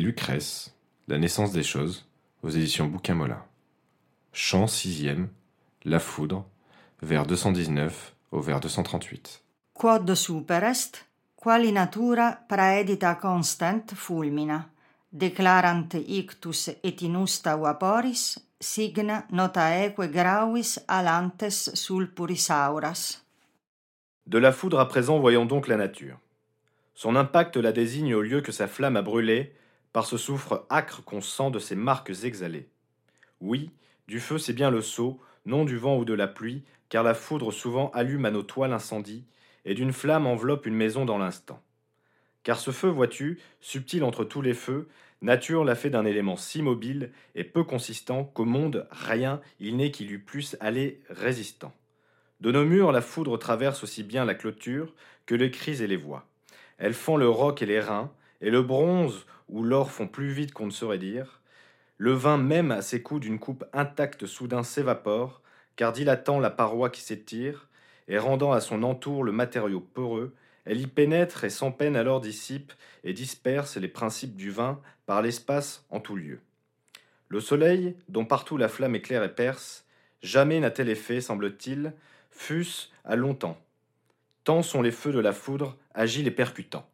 Lucrèce, La naissance des choses, aux éditions Bouquin Molin. Chant sixième, La foudre, vers 219 au vers 238. Quod super est, quali natura praedita constant fulmina, declarant ictus et inusta vaporis, signa notaeque gravis alantes sulpuris auras. De la foudre à présent, voyons donc la nature. Son impact la désigne au lieu que sa flamme a brûlé, par ce soufre âcre qu'on sent de ses marques exhalées. Oui, du feu c'est bien le sceau, non du vent ou de la pluie, car la foudre souvent allume à nos toits l'incendie, et d'une flamme enveloppe une maison dans l'instant. Car ce feu, vois-tu, subtil entre tous les feux, nature l'a fait d'un élément si mobile et peu consistant qu'au monde rien il n'est qui lui plus aller résistant. De nos murs, la foudre traverse aussi bien la clôture que les cris et les voix. Elles font le roc et les reins, et le bronze ou l'or font plus vite qu'on ne saurait dire. Le vin même à ses coups d'une coupe intacte soudain s'évapore, car dilatant la paroi qui s'étire, et rendant à son entour le matériau peureux, elle y pénètre et sans peine alors dissipe et disperse les principes du vin par l'espace en tout lieu. Le soleil, dont partout la flamme éclaire et perce, jamais n'a tel effet, semble-t-il, fût-ce à longtemps. Tant sont les feux de la foudre agiles et percutants.